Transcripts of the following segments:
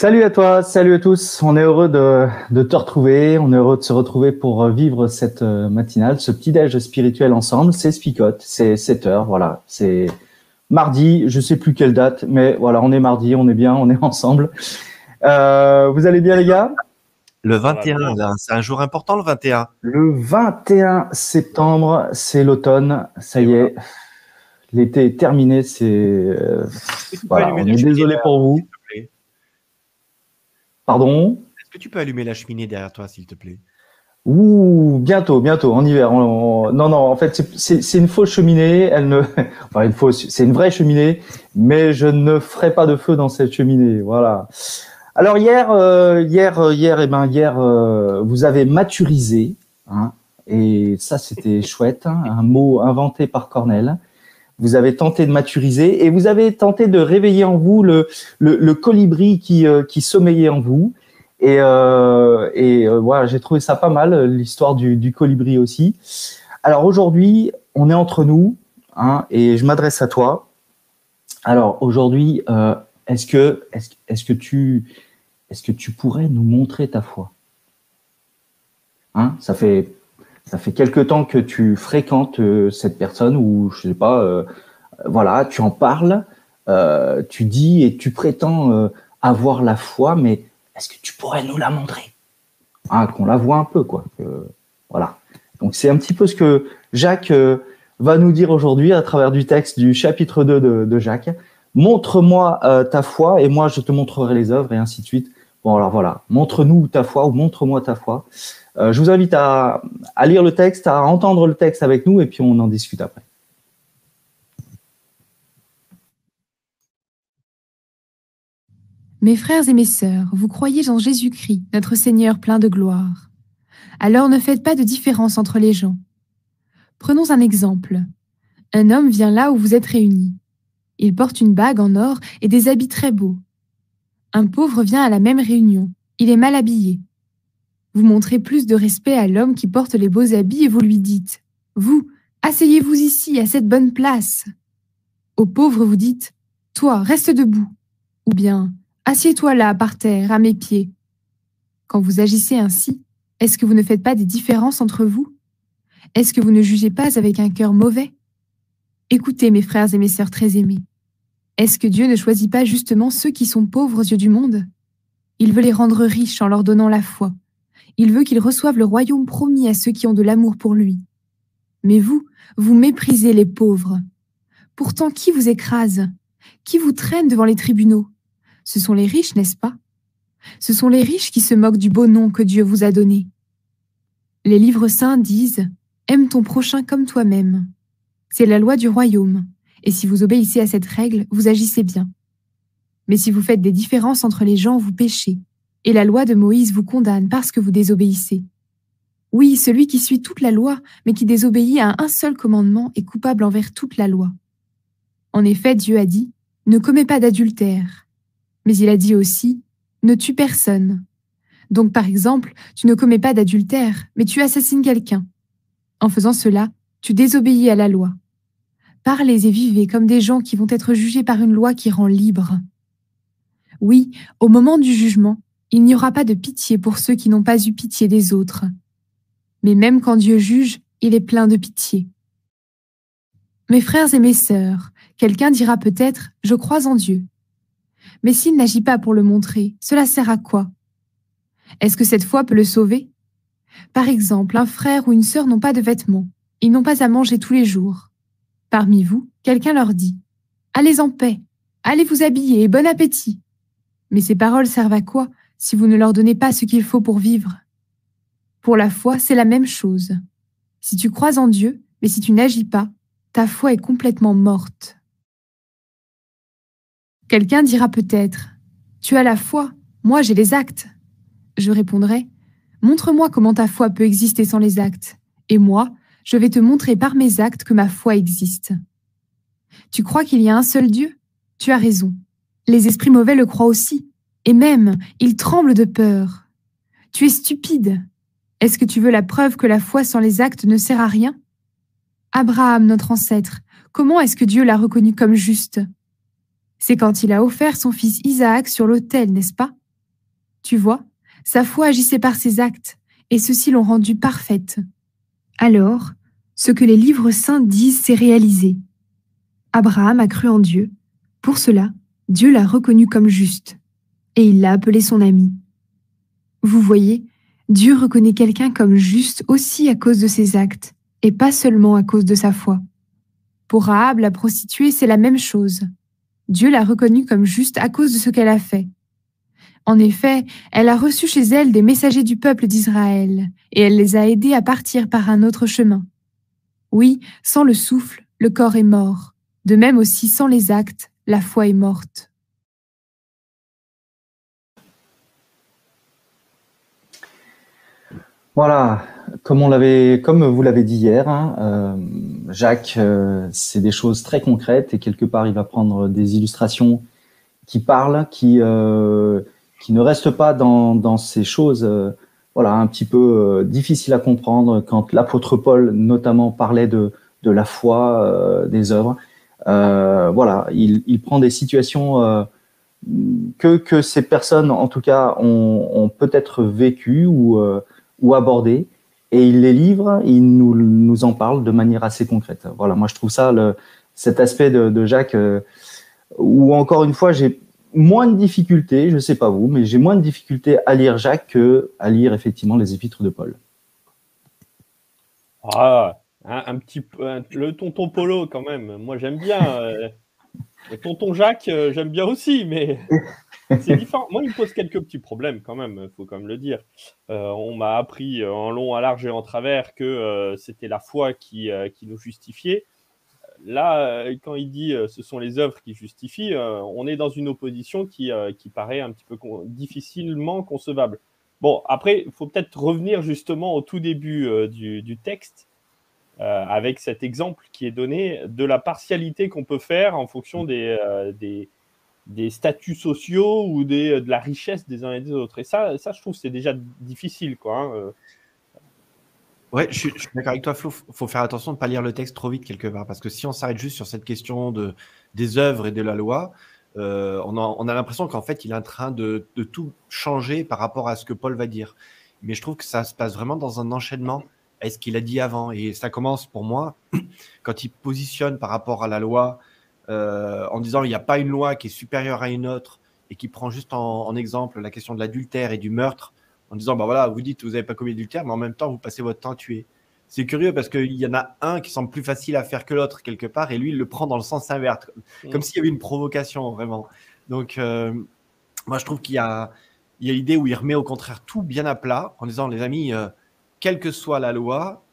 Salut à toi, salut à tous. On est heureux de, te retrouver. On est heureux de se retrouver pour euh, vivre cette euh, matinale, ce petit déj spirituel ensemble. C'est Spicote, c'est 7 heures. Voilà, c'est mardi. Je sais plus quelle date, mais voilà, on est mardi, on est bien, on est ensemble. Euh, vous allez bien, les gars? Le 21, c'est un jour important, le 21. Le 21 septembre, c'est l'automne. Ça y est, l'été est terminé. C'est voilà, on est désolé pour vous. Pardon Est-ce que tu peux allumer la cheminée derrière toi, s'il te plaît? Ouh, bientôt, bientôt, en hiver. Non, non, en fait, c'est une fausse cheminée. Elle ne, enfin, une fausse, c'est une vraie cheminée, mais je ne ferai pas de feu dans cette cheminée. Voilà. Alors hier, euh, hier, euh, hier, et eh ben hier, euh, vous avez maturisé, hein, et ça c'était chouette, hein, un mot inventé par Cornell vous avez tenté de maturiser et vous avez tenté de réveiller en vous le, colibri qui, euh, qui sommeillait en vous. Et, euh, euh, voilà, j'ai trouvé ça pas mal, l'histoire du, colibri aussi. Alors aujourd'hui, on est entre nous, hein, et je m'adresse à toi. Alors aujourd'hui, est-ce que, est-ce que tu, est-ce que tu pourrais nous montrer ta foi? Hein, ça fait ça fait quelque temps que tu fréquentes euh, cette personne ou je sais pas, euh, voilà, tu en parles, euh, tu dis et tu prétends avoir la foi, mais est-ce que tu pourrais nous la montrer? Ah, Qu'on la voit un peu, quoi. voilà. Donc c'est un petit peu ce que Jacques va nous dire aujourd'hui à travers du texte du chapitre 2 de, de Jacques. Montre-moi ta foi et moi je te montrerai les œuvres et ainsi de suite. Alors voilà, montre-nous ta foi ou montre-moi ta foi. Euh, je vous invite à, lire le texte, à entendre le texte avec nous et puis on en discute après. Mes frères et mes sœurs, vous croyez en Jésus-Christ, notre Seigneur plein de gloire. Alors ne faites pas de différence entre les gens. Prenons un exemple. Un homme vient là où vous êtes réunis. Il porte une bague en or et des habits très beaux. Un pauvre vient à la même réunion. Il est mal habillé. Vous montrez plus de respect à l'homme qui porte les beaux habits et vous lui dites Vous, asseyez-vous ici, à cette bonne place. Au pauvre, vous dites Toi, reste debout. Ou bien Assieds-toi là, par terre, à mes pieds. Quand vous agissez ainsi, est-ce que vous ne faites pas des différences entre vous? Est-ce que vous ne jugez pas avec un cœur mauvais? Écoutez, mes frères et mes sœurs très aimés. Est-ce que Dieu ne choisit pas justement ceux qui sont pauvres aux yeux du monde? Il veut les rendre riches en leur donnant la foi. Il veut qu'ils reçoivent le royaume promis à ceux qui ont de l'amour pour lui. Mais vous, vous méprisez les pauvres. Pourtant, qui vous écrase? Qui vous traîne devant les tribunaux? Ce sont les riches, n'est-ce pas? Ce sont les riches qui se moquent du beau nom que Dieu vous a donné. Les livres saints disent ⁇ Aime ton prochain comme toi-même ⁇ C'est la loi du royaume, et si vous obéissez à cette règle, vous agissez bien. Mais si vous faites des différences entre les gens, vous péchez et la loi de Moïse vous condamne parce que vous désobéissez. Oui, celui qui suit toute la loi, mais qui désobéit à un seul commandement est coupable envers toute la loi. En effet, Dieu a dit, ne commets pas d'adultère. Mais il a dit aussi, ne tue personne. Donc par exemple, tu ne commets pas d'adultère, mais tu assassines quelqu'un. En faisant cela, tu désobéis à la loi. Parlez et vivez comme des gens qui vont être jugés par une loi qui rend libre. Oui, au moment du jugement, il n'y aura pas de pitié pour ceux qui n'ont pas eu pitié des autres. Mais même quand Dieu juge, il est plein de pitié. Mes frères et mes sœurs, quelqu'un dira peut-être ⁇ Je crois en Dieu ⁇ Mais s'il n'agit pas pour le montrer, cela sert à quoi? Est-ce que cette foi peut le sauver? Par exemple, un frère ou une sœur n'ont pas de vêtements, ils n'ont pas à manger tous les jours. Parmi vous, quelqu'un leur dit ⁇ Allez en paix, allez vous habiller et bon appétit ⁇ Mais ces paroles servent à quoi si vous ne leur donnez pas ce qu'il faut pour vivre? Pour la foi, c'est la même chose. Si tu crois en Dieu, mais si tu n'agis pas, ta foi est complètement morte. Quelqu'un dira peut-être, Tu as la foi, moi j'ai les actes. Je répondrai, Montre-moi comment ta foi peut exister sans les actes, et moi, je vais te montrer par mes actes que ma foi existe. Tu crois qu'il y a un seul Dieu? Tu as raison. Les esprits mauvais le croient aussi, et même, ils tremblent de peur. Tu es stupide. Est-ce que tu veux la preuve que la foi sans les actes ne sert à rien? Abraham, notre ancêtre, comment est-ce que Dieu l'a reconnu comme juste? C'est quand il a offert son fils Isaac sur l'autel, n'est-ce pas? Tu vois, sa foi agissait par ses actes, et ceux-ci l'ont rendue parfaite. Alors, ce que les livres saints disent s'est réalisé. Abraham a cru en Dieu. Pour cela, Dieu l'a reconnu comme juste, et il l'a appelé son ami. Vous voyez, Dieu reconnaît quelqu'un comme juste aussi à cause de ses actes, et pas seulement à cause de sa foi. Pour Rahab, la prostituée, c'est la même chose. Dieu l'a reconnue comme juste à cause de ce qu'elle a fait. En effet, elle a reçu chez elle des messagers du peuple d'Israël, et elle les a aidés à partir par un autre chemin. Oui, sans le souffle, le corps est mort. De même aussi, sans les actes, la foi est morte. Voilà, comme vous l'avez dit hier, hein, euh, Jacques, euh, c'est des choses très concrètes et quelque part il va prendre des illustrations qui parlent, qui euh, ne restent pas dans ces choses, voilà, un petit peu difficiles à comprendre. Quand l'apôtre Paul notamment parlait de de la foi, des œuvres, voilà, il, il prend des situations que que ces personnes, en tout cas, ont, peut-être vécues ou ou abordées et il les livre, il nous, nous en parle de manière assez concrète. Voilà, moi je trouve ça, le, cet aspect de, de Jacques, euh, où encore une fois j'ai moins de difficultés, je sais pas vous, mais j'ai moins de difficultés à lire Jacques que à lire effectivement les épîtres de Paul. Ah, un, petit peu, le tonton Polo quand même. Moi j'aime bien. Euh, le tonton Jacques, euh, j'aime bien aussi, mais c'est différent. Moi, il me pose quelques petits problèmes quand même, il faut quand même le dire. Euh, on m'a appris en long, à large et en travers que c'était la foi qui, qui, nous justifiait. Là, quand il dit ce sont les œuvres qui justifient, on est dans une opposition qui, qui paraît un petit peu difficilement concevable. Bon, après, il faut peut-être revenir justement au tout début du, du, texte. avec cet exemple qui est donné de la partialité qu'on peut faire en fonction des, des, statuts sociaux ou des, de la richesse des uns et des autres. Et ça, ça je trouve, c'est déjà difficile. Quoi, hein, euh. Ouais, je suis, d'accord avec toi, Flo. Il faut faire attention de ne pas lire le texte trop vite quelque part. Parce que si on s'arrête juste sur cette question de, des œuvres et de la loi, euh, on a, on a l'impression qu'en fait, il est en train de, de, tout changer par rapport à ce que Paul va dire. Mais je trouve que ça se passe vraiment dans un enchaînement à ce qu'il a dit avant. Et ça commence pour moi quand il positionne par rapport à la loi euh, en disant il n'y a pas une loi qui est supérieure à une autre et qui prend juste en, exemple la question de l'adultère et du meurtre, en disant bah voilà, vous dites que vous n'avez pas commis d'adultère, mais en même temps vous passez votre temps à tuer. C'est curieux parce qu'il y en a un qui semble plus facile à faire que l'autre quelque part, et lui il le prend dans le sens inverse, comme mm. s'il y avait une provocation vraiment. Donc euh, moi je trouve qu'il y a il y a l'idée où il remet au contraire tout bien à plat en disant les amis, euh, quelle que soit la loi,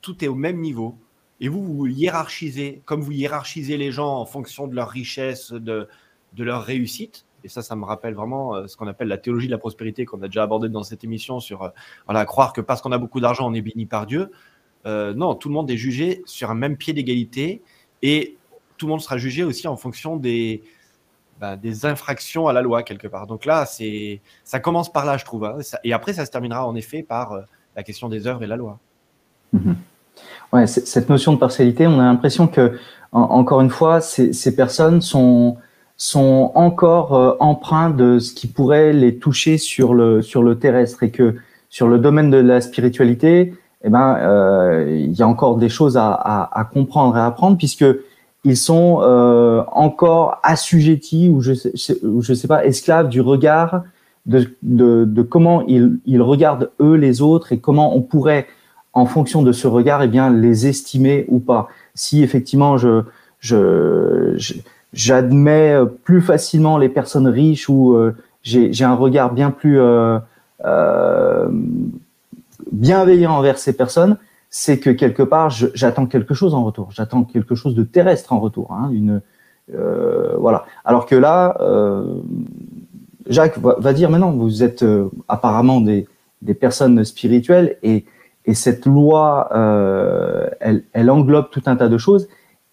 tout est au même niveau et vous, vous hiérarchisez, comme vous hiérarchisez les gens en fonction de leur richesse, de, de leur réussite. Et ça, ça me rappelle vraiment euh, ce qu'on appelle la théologie de la prospérité qu'on a déjà abordé dans cette émission sur euh, voilà, croire que parce qu'on a beaucoup d'argent, on est béni par Dieu. Euh, non, tout le monde est jugé sur un même pied d'égalité et tout le monde sera jugé aussi en fonction des, bah, des infractions à la loi quelque part. Donc là, c'est ça commence par là, je trouve. Hein. et après, ça se terminera en effet par la question des œuvres et la loi. Mm-hmm. Ouais, cette notion de partialité, on a l'impression que, encore une fois, ces personnes sont sont encore euh, empreints de ce qui pourrait les toucher sur le sur le terrestre et que sur le domaine de la spiritualité, eh ben, euh, il y a encore des choses à, à, à, comprendre et à apprendre puisque ils sont euh, encore assujettis ou je sais, je sais pas esclaves du regard de, de, de comment ils, ils regardent eux les autres et comment on pourrait en fonction de ce regard, eh bien, les estimer ou pas. Si effectivement, je, je, j'admets plus facilement les personnes riches ou j'ai un regard bien plus bienveillant envers ces personnes, c'est que quelque part, j'attends quelque chose en retour. J'attends quelque chose de terrestre en retour. Hein, euh, voilà. Alors que là, euh, Jacques va, dire, maintenant, vous êtes euh, apparemment des, personnes spirituelles et, et cette loi, euh, elle, englobe tout un tas de choses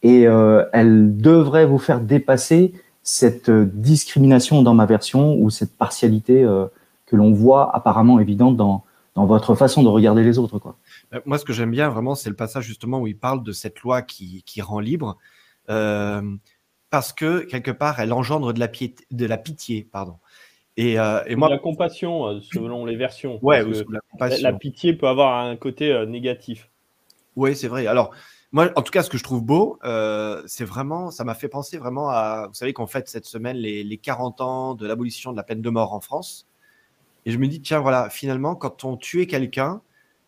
et euh, elle devrait vous faire dépasser cette discrimination dans ma version ou cette partialité que l'on voit apparemment évidente dans, dans votre façon de regarder les autres. Quoi. Moi, ce que j'aime bien vraiment, c'est le passage justement où il parle de cette loi qui, qui rend libre. Euh, parce que quelque part, elle engendre de la, piété, de la pitié. Pardon. Et, euh, et moi, la compassion, euh, selon les versions. Ouais, la, la, pitié peut avoir un côté euh, négatif. Oui, c'est vrai. Alors, moi, en tout cas, ce que je trouve beau, euh, c'est vraiment, ça m'a fait penser vraiment à, vous savez qu'on fête cette semaine les, les 40 ans de l'abolition de la peine de mort en France. Et je me dis, tiens, voilà, finalement, quand on tuait quelqu'un,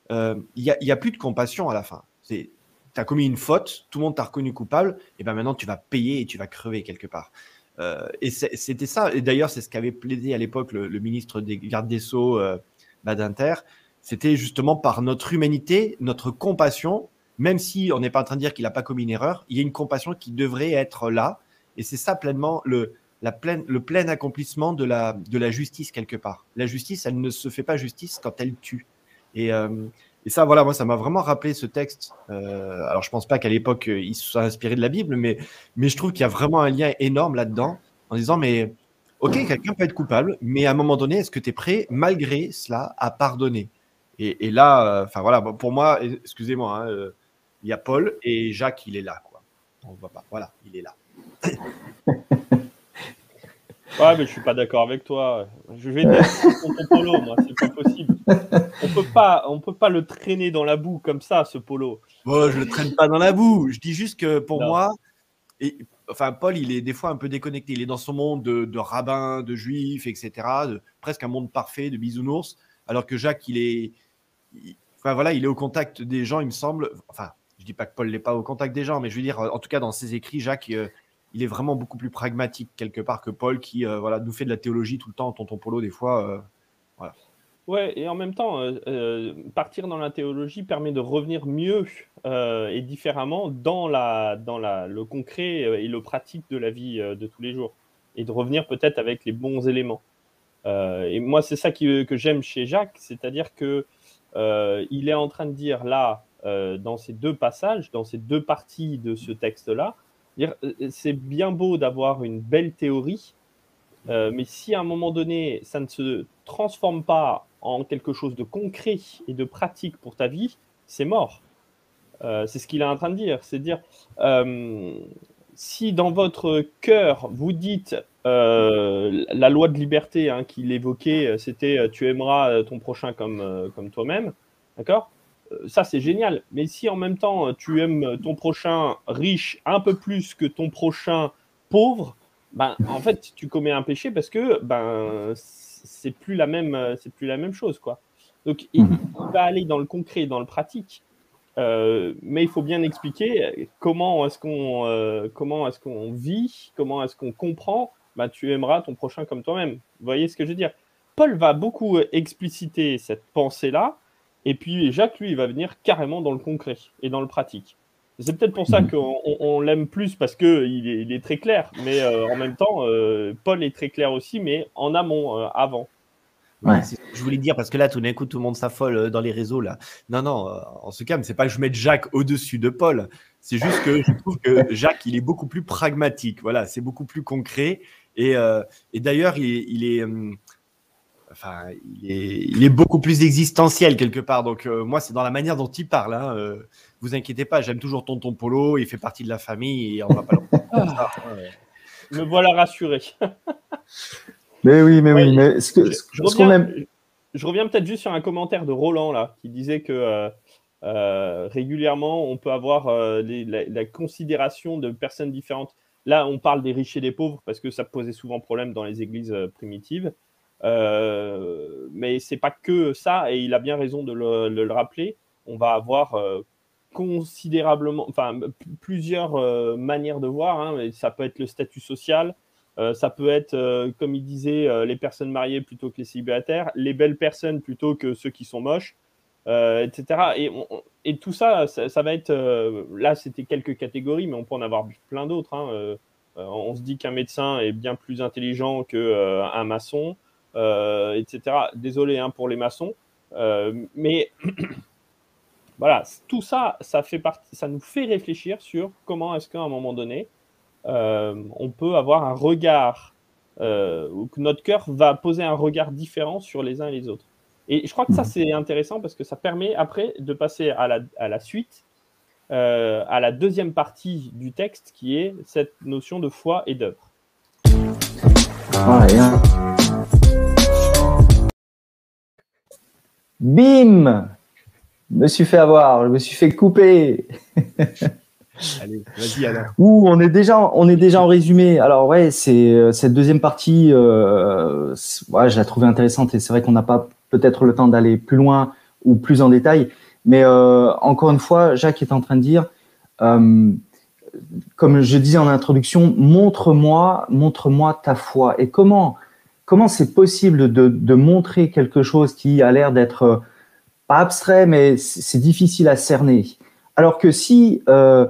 il n'y a, a plus de compassion à la fin. Tu as commis une faute, tout le monde t'a reconnu coupable, et ben maintenant tu vas payer et tu vas crever quelque part. Euh, et c'était ça, et d'ailleurs c'est ce qu'avait plaidé à l'époque le, ministre des gardes des Sceaux, euh, Badinter, c'était justement par notre humanité, notre compassion, même si on n'est pas en train de dire qu'il n'a pas commis une erreur, il y a une compassion qui devrait être là, et c'est ça pleinement le, la pleine, le plein accomplissement de la, de la justice quelque part. La justice, elle ne se fait pas justice quand elle tue. Et, euh, et ça, voilà, moi, ça m'a vraiment rappelé ce texte. Euh, alors, je pense pas qu'à l'époque, euh, il soit inspiré de la Bible, mais, mais je trouve qu'il y a vraiment un lien énorme là-dedans, en disant, mais ok, quelqu'un peut être coupable, mais à un moment donné, est-ce que tu es prêt, malgré cela, à pardonner? Et, là, euh, enfin voilà, pour moi, excusez-moi, hein, il y a Paul et Jacques, il est là, quoi. On voit pas. Voilà, il est là. Ouais, mais je suis pas d'accord avec toi. Je vais être ton polo, moi, c'est pas possible. On peut pas, on peut pas le traîner dans la boue comme ça, ce polo. Bon, je le traîne pas dans la boue. Je dis juste que pour moi, et, enfin, Paul, il est des fois un peu déconnecté. Il est dans son monde de, de rabbins, de juifs, etc. De, presque un monde parfait de bisounours. Alors que Jacques, il est, enfin voilà, il est au contact des gens, il me semble. Enfin, dis pas que Paul n'est pas au contact des gens, mais je veux dire, en tout cas, dans ses écrits, Jacques, euh, il est vraiment beaucoup plus pragmatique quelque part que Paul qui euh, voilà, nous fait de la théologie tout le temps, tonton Polo, des fois. Euh, voilà. Ouais, et en même temps, euh, partir dans la théologie permet de revenir mieux et différemment dans, la, dans la, le concret et le pratique de la vie de tous les jours. Et de revenir peut-être avec les bons éléments. et moi, c'est ça qui, que j'aime chez Jacques, c'est-à-dire que il est en train de dire là, dans ces deux passages, dans ces deux parties de ce texte-là, euh, c'est bien beau d'avoir une belle théorie, euh, mais si à un moment donné, ça ne se transforme pas en quelque chose de concret et de pratique pour ta vie, c'est mort. Euh, c'est ce qu'il est en train de dire. C'est dire, si dans votre cœur, vous dites la loi de liberté hein, qu'il évoquait, c'était tu aimeras ton prochain comme, comme toi-même, d'accord? euh, ça c'est génial. Mais si en même temps tu aimes ton prochain riche un peu plus que ton prochain pauvre, ben en fait tu commets un péché parce que ben c'est plus la même c'est plus la même chose quoi. Donc il, mhm. va aller dans le concret, dans le pratique. Euh, mais il faut bien expliquer comment est-ce qu'on euh, comment est-ce qu'on vit, comment est-ce qu'on comprend. Ben, tu aimeras ton prochain comme toi-même. Vous voyez ce que je veux dire? Paul va beaucoup expliciter cette pensée là et puis Jacques, lui, il va venir carrément dans le concret et dans le pratique. C'est peut-être pour ça mhm. qu'on l'aime plus parce qu'il est, il est très clair, mais euh, en même temps, euh, Paul est très clair aussi, mais en amont, euh, avant. Ouais. Je voulais dire parce que là, tout d'un coup, tout le monde s'affole dans les réseaux là. Non, non, en ce cas, c'est pas que je mette Jacques au-dessus de Paul. C'est juste que je trouve que Jacques, il est beaucoup plus pragmatique. Voilà, c'est beaucoup plus concret. Et, et d'ailleurs, il, il, est, hum, enfin, il est, beaucoup plus existentiel quelque part. Donc euh, moi, c'est dans la manière dont il parle. Hein, euh, vous inquiétez pas, j'aime toujours Tonton Polo. Il fait partie de la famille et on va pas le. Ah. Me voilà rassuré. mais oui, mais oui, mais ce que, je, reviens, je reviens peut-être juste sur un commentaire de Roland là, qui disait que euh, régulièrement, on peut avoir la, considération de personnes différentes. Là, on parle des riches et des pauvres parce que ça posait souvent problème dans les églises primitives. Euh, mais c'est pas que ça, et il a bien raison de le, rappeler. On va avoir euh, considérablement, enfin, plusieurs manières de voir. Hein, ça peut être le statut social, ça peut être, comme il disait, les personnes mariées plutôt que les célibataires, les belles personnes plutôt que ceux qui sont moches, etc. Et, et, tout ça, ça, va être. là, c'était quelques catégories, mais on peut en avoir plein d'autres. Hein, on se dit qu'un médecin est bien plus intelligent qu'un maçon, etc. Désolé hein, pour les maçons, mais voilà, tout ça, ça, fait partie, ça nous fait réfléchir sur comment est-ce qu'à un moment donné, euh, on peut avoir un regard, euh, ou que notre cœur va poser un regard différent sur les uns et les autres. Et je crois que ça, mhm. c'est intéressant parce que ça permet après de passer à la, à la suite, euh, à la deuxième partie du texte qui est cette notion de foi et d'œuvre. Bim je me suis fait avoir, je me suis fait couper. Allez, vas-y alors. Ouh, on est déjà, on est déjà en résumé. Alors ouais, c'est euh, cette deuxième partie, euh, ouais, je la trouvais intéressante et c'est vrai qu'on n'a pas peut-être le temps d'aller plus loin ou plus en détail. Mais euh, encore une fois, Jacques est en train de dire, euh, comme je disais en introduction, montre-moi, montre-moi ta foi. Et comment, comment c'est possible de, montrer quelque chose qui a l'air d'être pas abstrait, mais c'est difficile à cerner? Alors que si euh,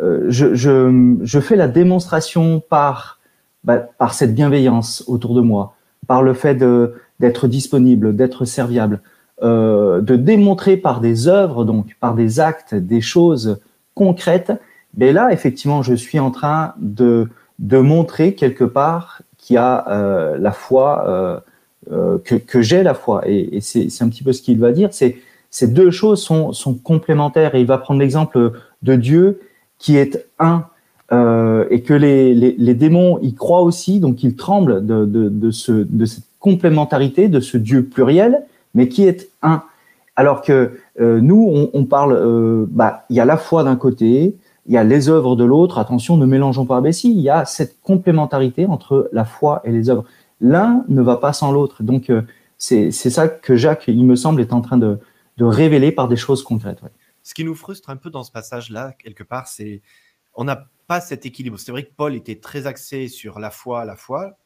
euh, je, fais la démonstration par, bah, par cette bienveillance autour de moi, par le fait d'être disponible, d'être serviable, euh, de démontrer par des œuvres, donc par des actes, des choses concrètes, ben là, effectivement, je suis en train de montrer quelque part qu'il y a euh, la foi euh, euh, que, j'ai la foi. Et, c'est un petit peu ce qu'il va dire. C'est ces deux choses sont, complémentaires. Et il va prendre l'exemple de Dieu qui est un et que les, les, démons y croient aussi, donc ils tremblent de, de, ce, de cette complémentarité, de ce Dieu pluriel, mais qui est un. Alors que nous, on, on parle, bah, il y a la foi d'un côté, il y a les œuvres de l'autre. Attention, ne mélangeons pas. Mais si, il y a cette complémentarité entre la foi et les œuvres. L'un ne va pas sans l'autre. Donc, euh, c'est ça que Jacques, il me semble, est en train de, de révéler par des choses concrètes. Ce qui nous frustre un peu dans ce passage-là, quelque part, c'est on n'a pas cet équilibre. C'est vrai que Paul était très axé sur la foi, la foi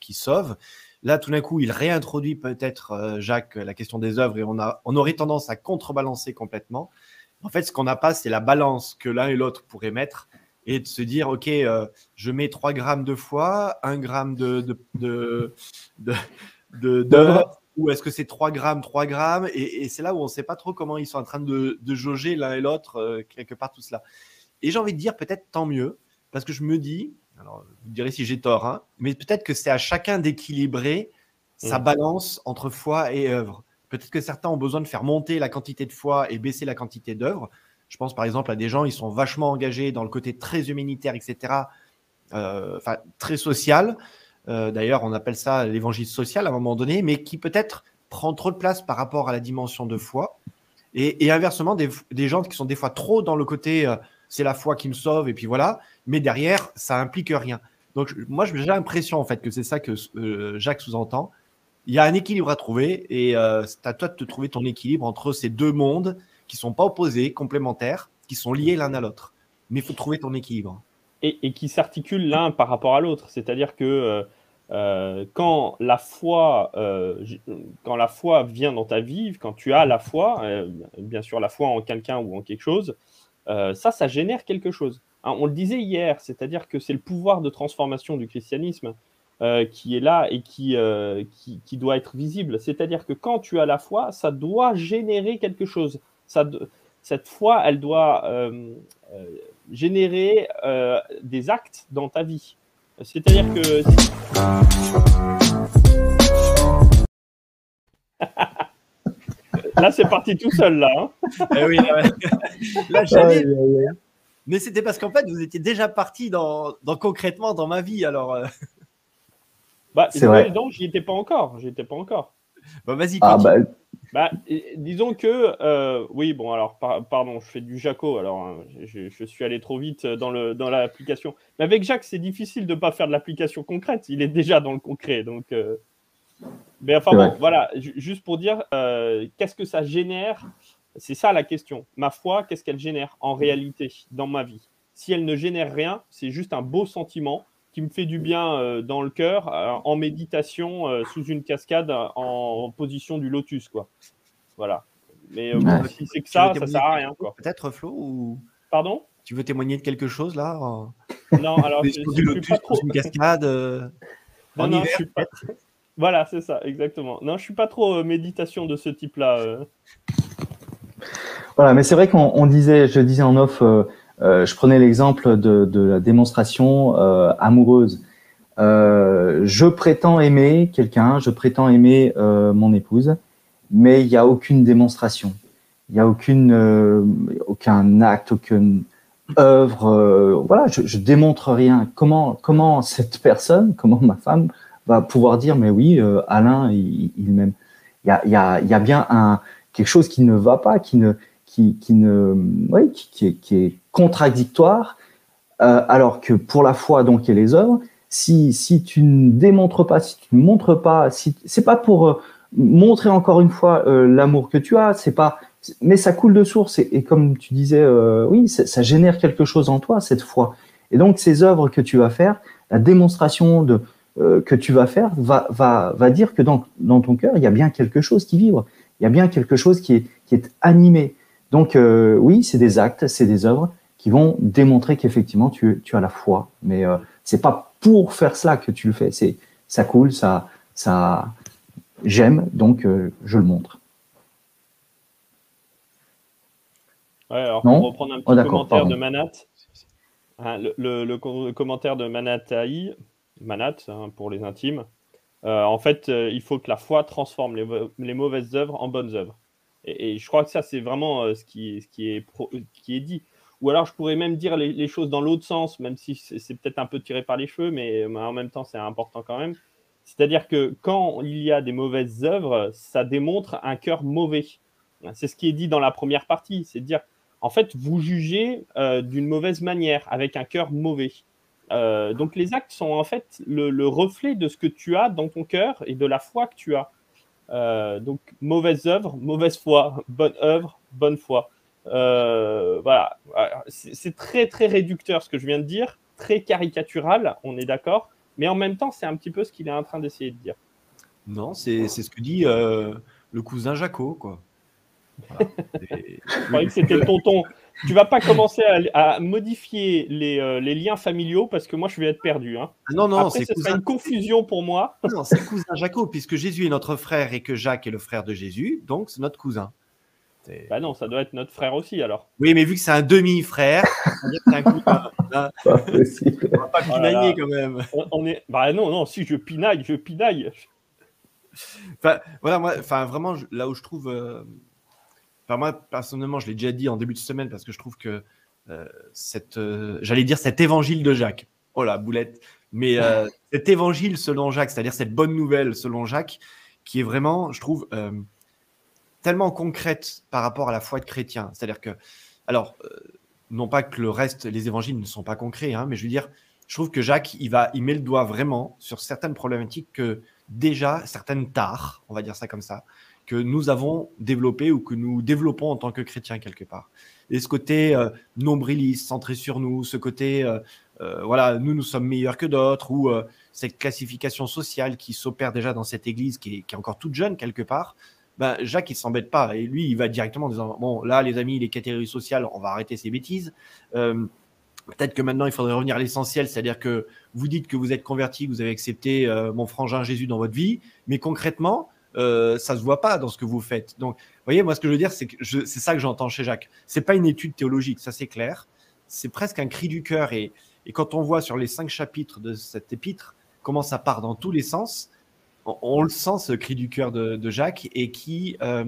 qui sauve. Là, tout d'un coup, il réintroduit peut-être, euh, Jacques, la question des œuvres et on, a, on aurait tendance à contrebalancer complètement. En fait, ce qu'on n'a pas, c'est la balance que l'un et l'autre pourraient mettre et de se dire, OK, euh, je mets 3 grammes de foi, 1 gramme de, de, de, de, de ou est-ce que c'est 3 grammes, 3 grammes Et, c'est là où on ne sait pas trop comment ils sont en train de, jauger l'un et l'autre, euh, quelque part tout cela. Et j'ai envie de dire peut-être tant mieux, parce que je me dis, alors vous direz si j'ai tort, hein, mais peut-être que c'est à chacun d'équilibrer sa mm. balance entre foi et œuvre. Peut-être que certains ont besoin de faire monter la quantité de foi et baisser la quantité d'œuvre. Je pense par exemple à des gens, ils sont vachement engagés dans le côté très humanitaire, etc., euh, enfin très social. Euh, d'ailleurs, on appelle ça l'évangile social à un moment donné, mais qui peut-être prend trop de place par rapport à la dimension de foi. Et, inversement, des, gens qui sont des fois trop dans le côté euh, c'est la foi qui me sauve, et puis voilà, mais derrière, ça implique rien. Donc, moi, j'ai l'impression en fait que c'est ça que Jacques sous-entend. Il y a un équilibre à trouver, et c'est à toi de te trouver ton équilibre entre ces deux mondes qui sont pas opposés, complémentaires, qui sont liés l'un à l'autre. Mais il faut trouver ton équilibre. Et, qui s'articulent l'un par rapport à l'autre. C'est-à-dire que euh, quand la foi, euh, quand la foi vient dans ta vie, quand tu as la foi, euh, bien sûr la foi en quelqu'un ou en quelque chose, ça, ça génère quelque chose. Hein, on le disait hier, c'est-à-dire que c'est le pouvoir de transformation du christianisme qui est là et qui, qui, qui, doit être visible. C'est-à-dire que quand tu as la foi, ça doit générer quelque chose. Ça, cette foi, elle doit générer des actes dans ta vie. C'est-à-dire que. là, c'est parti tout seul, là. Hein. Eh oui, là, j'allais. Mais c'était parce qu'en fait, vous étiez déjà parti dans, concrètement dans ma vie, alors. Euh. Bah, c'est vrai. Non, j'y étais pas encore. J'y étais pas encore. Bah, vas-y. Ah, bah, bah, disons que, euh, oui, bon, alors, pardon, je fais du Jaco, alors hein, je, suis allé trop vite dans, le, dans l'application. Mais avec Jacques, c'est difficile de ne pas faire de l'application concrète, il est déjà dans le concret. Donc, euh, Mais enfin bon, voilà, juste pour dire, euh, qu'est-ce que ça génère? C'est ça la question. Ma foi, qu'est-ce qu'elle génère en réalité dans ma vie? Si elle ne génère rien, c'est juste un beau sentiment qui me fait du bien euh, dans le cœur, euh, en méditation, euh, sous une cascade, en, position du lotus, quoi. Voilà. Mais si c'est que ça, ça sert à rien, quoi. Peut-être Flo ou Pardon? Tu veux témoigner de quelque chose là Non, alors je, du lotus, pas trop... une cascade en hiver, je suis pas... Voilà, c'est ça, exactement. Non, je suis pas trop méditation de ce type-là. Voilà, mais c'est vrai qu'on disait, je disais en off euh, je prenais l'exemple de, la démonstration euh, amoureuse. Euh, je prétends aimer quelqu'un, je prétends aimer mon épouse, mais il n'y a aucune démonstration. Il n'y a aucune, aucun acte, aucune œuvre. voilà, je, démontre rien. Comment, comment cette personne, comment ma femme va pouvoir dire, mais oui, Alain, il, m'aime. Il y a, y, a, y a bien un, quelque chose qui ne va pas, qui ne, qui, qui ne, oui, qui, qui, est, qui, est, contradictoire, euh, alors que pour la foi donc et les œuvres, si, si tu ne démontres pas, si tu ne montres pas, si c'est pas pour euh, montrer encore une fois euh, l'amour que tu as, c'est pas, mais ça coule de source et, comme tu disais, oui, ça génère quelque chose en toi cette foi. Et donc ces œuvres que tu vas faire, la démonstration de que tu vas faire va, va, va dire que dans, dans ton cœur, il y a bien quelque chose qui vibre, il y a bien quelque chose qui est, qui est animé. Donc euh, oui, c'est des actes, c'est des œuvres qui vont démontrer qu'effectivement tu, tu, as la foi. Mais euh, c'est pas pour faire cela que tu le fais. C'est ça coule, ça, ça j'aime, donc euh, je le montre. Ouais, alors pour reprendre un petit oh, commentaire de Manat, hein, le, le, commentaire de Manat Manat hein, pour les intimes. En fait, il faut que la foi transforme les, les mauvaises œuvres en bonnes œuvres. Et, je crois que ça, c'est vraiment euh, ce, qui, est dit. Ou alors, je pourrais même dire les, choses dans l'autre sens, même si c'est peut-être un peu tiré par les cheveux, mais, en même temps, c'est important quand même. C'est-à-dire que quand il y a des mauvaises œuvres, ça démontre un cœur mauvais. C'est ce qui est dit dans la première partie. C'est de dire, en fait, vous jugez euh, d'une mauvaise manière, avec un cœur mauvais. Euh, donc les actes sont en fait le, reflet de ce que tu as dans ton cœur et de la foi que tu as. Euh, donc, mauvaise œuvre, mauvaise foi, bonne œuvre, bonne foi. Euh, voilà, c'est très très réducteur ce que je viens de dire, très caricatural, on est d'accord, mais en même temps, c'est un petit peu ce qu'il est en train d'essayer de dire. Non, c'est ce que dit euh, le cousin Jaco, quoi. je croyais que c'était le tonton. Tu vas pas commencer à, modifier euh, les, liens familiaux parce que moi je vais être perdu. Hein. Ah non, non, c'est une confusion pour moi. Non, c'est cousin Jacob, puisque Jésus est notre frère et que Jacques est le frère de Jésus, donc c'est notre cousin. Bah non, ça doit être notre frère aussi alors. Oui, mais vu que c'est un demi-frère, c'est un cousin. Hein. Pas possible. On va pas pinailler quand même. On, est... Bah non, non, si je pinaille, je pinaille. Enfin, voilà, moi, enfin, vraiment, là où je trouve. Euh, moi, personnellement, je l'ai déjà dit en début de semaine parce que je trouve que euh, cette, euh, j'allais dire cet évangile de Jacques. Oh la boulette. Mais euh, cet évangile selon Jacques, c'est-à-dire cette bonne nouvelle selon Jacques, qui est vraiment, je trouve, tellement concrète par rapport à la foi de chrétien. C'est-à-dire que, alors, non pas que le reste, les évangiles ne sont pas concrets, hein, mais je veux dire, je trouve que Jacques, il, va, il met le doigt vraiment sur certaines problématiques que déjà, certaines tares, on va dire ça comme ça, que nous avons développé ou que nous développons en tant que chrétiens quelque part. Et ce côté euh, nombriliste, centré sur nous, ce côté, euh, euh, voilà, nous, nous sommes meilleurs que d'autres, ou cette classification sociale qui s'opère déjà dans cette église qui est, encore toute jeune quelque part, ben, Jacques, il s'embête pas. Et lui, il va directement en disant, bon, là, les amis, les catégories sociales, on va arrêter ces bêtises. Peut-être que maintenant, il faudrait revenir à l'essentiel, c'est-à-dire que vous dites que vous êtes converti, que vous avez accepté mon frangin Jésus dans votre vie, mais concrètement, euh, ça se voit pas dans ce que vous faites. Donc, voyez, moi, ce que je veux dire, c'est que c'est ça que j'entends chez Jacques. C'est pas une étude théologique, ça c'est clair. C'est presque un cri du cœur. Et, quand on voit sur les cinq chapitres de cet épître comment ça part dans tous les sens, on, le sent ce cri du cœur de, Jacques et qui, euh,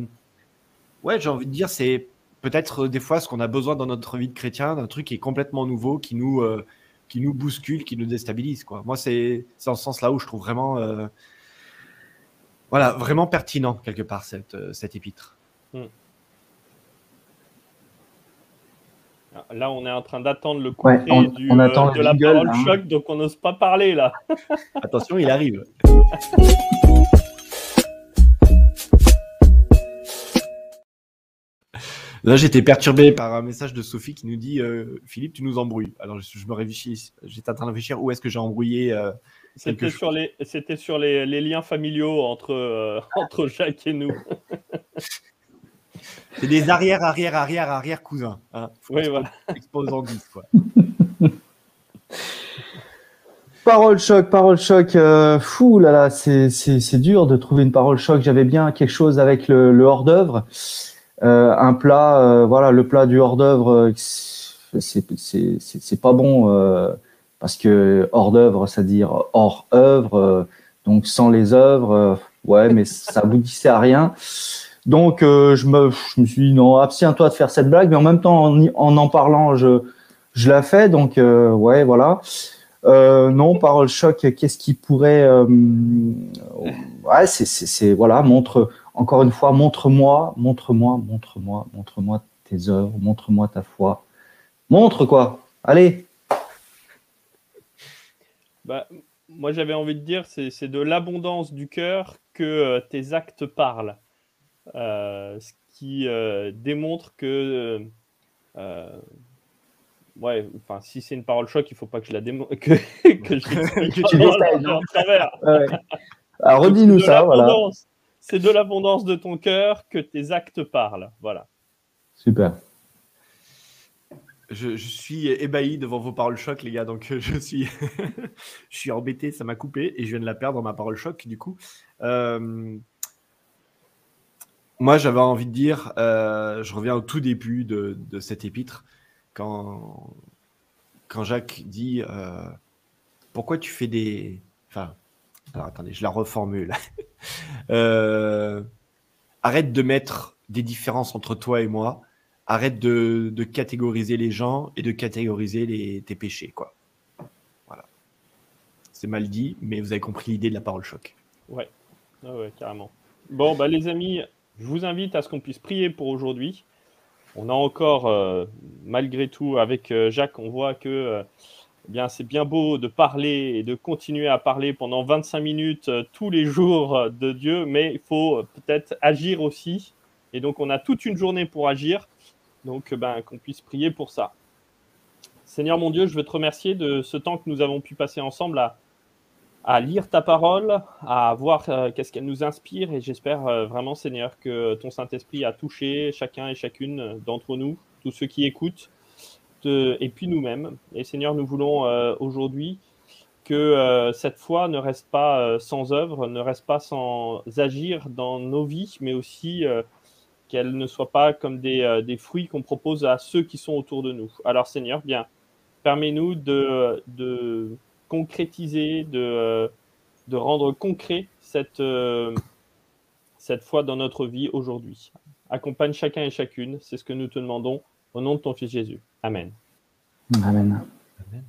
ouais, j'ai envie de dire, c'est peut-être des fois ce qu'on a besoin dans notre vie de chrétien, d'un truc qui est complètement nouveau, qui nous, euh, qui nous bouscule, qui nous déstabilise. Quoi. Moi, c'est en ce sens-là où je trouve vraiment euh, voilà, vraiment pertinent quelque part cette, euh, cet épître. Hmm. Là, on est en train d'attendre le coup du, on attend euh, de la parole hein. choc, donc on n'ose pas parler là. Attention, il arrive. Là, j'étais perturbé par un message de Sophie qui nous dit euh, Philippe, tu nous embrouilles. Alors, je, me réfléchis, j'étais en train de réfléchir où est-ce que j'ai embrouillé. Euh, c'était sur, les, c'était sur les, les, liens familiaux entre, euh, entre Jacques et nous. C'est des arrière, arrière, arrière, arrière cousins. Hein. Oui, voilà. Exposant 10, quoi. Parole choc, parole choc. Euh, fou là là, c'est, c'est, c'est dur de trouver une parole choc. J'avais bien quelque chose avec le, le hors d'œuvre. Euh, un plat, euh, voilà, le plat du hors d'œuvre, c'est, c'est, c'est, c'est pas bon euh, parce que hors d'œuvre, c'est-à-dire hors œuvre, donc sans les œuvres, ouais, mais ça aboutissait à rien. Donc je me, je me suis dit non, abstiens-toi de faire cette blague, mais en même temps en en, parlant, je, je la fais. Donc ouais, voilà. Euh, non, parole choc, qu'est-ce qui pourrait. Euh, ouais, c'est, voilà, montre, encore une fois, montre-moi, montre-moi, montre-moi, montre-moi tes œuvres, montre-moi ta foi. Montre quoi Allez bah, Moi, j'avais envie de dire, c'est, c'est de l'abondance du cœur que euh, tes actes parlent. ce qui démontre que ouais, enfin, si c'est une parole choc, il faut pas que je la démo... que, que je que tu détailles. Alors, redis-nous ça, voilà. C'est de l'abondance de ton cœur que tes actes parlent, voilà. Super. Je, suis ébahi devant vos paroles choc, les gars. Donc, je suis, je suis embêté, ça m'a coupé et je viens de la perdre ma parole choc, du coup. Euh... Moi, j'avais envie de dire, euh, je reviens au tout début de, de cet épître quand, quand Jacques dit euh, Pourquoi tu fais des. Enfin, alors attendez, je la reformule. euh, arrête de mettre des différences entre toi et moi. Arrête de, catégoriser les gens et de catégoriser tes péchés. Quoi. Voilà. C'est mal dit, mais vous avez compris l'idée de la parole choc. Ouais, ah ouais carrément. Bon, bah, les amis, je vous invite à ce qu'on puisse prier pour aujourd'hui on a encore, euh, malgré tout, avec euh, Jacques, on voit que euh, eh bien, c'est bien beau de parler et de continuer à parler pendant 25 minutes tous les jours de Dieu, mais il faut peut-être agir aussi. Et donc, on a toute une journée pour agir. Donc, ben, qu'on puisse prier pour ça. Seigneur mon Dieu, je veux te remercier de ce temps que nous avons pu passer ensemble à, lire ta parole, à voir euh, qu'est-ce qu'elle nous inspire. Et j'espère euh, vraiment, Seigneur, que ton Saint-Esprit a touché chacun et chacune d'entre nous, tous ceux qui écoutent, et puis nous-mêmes. Et Seigneur, nous voulons euh, aujourd'hui que cette foi ne reste pas sans œuvre, ne reste pas sans agir dans nos vies, mais aussi qu'elle ne soit pas comme des, des fruits qu'on propose à ceux qui sont autour de nous. Alors Seigneur, bien, permets-nous de, de concrétiser, de, euh, de rendre concret cette, euh, cette foi dans notre vie aujourd'hui. Accompagne chacun et chacune, c'est ce que nous te demandons au nom de ton Fils Jésus. Amen. Amen. Amen.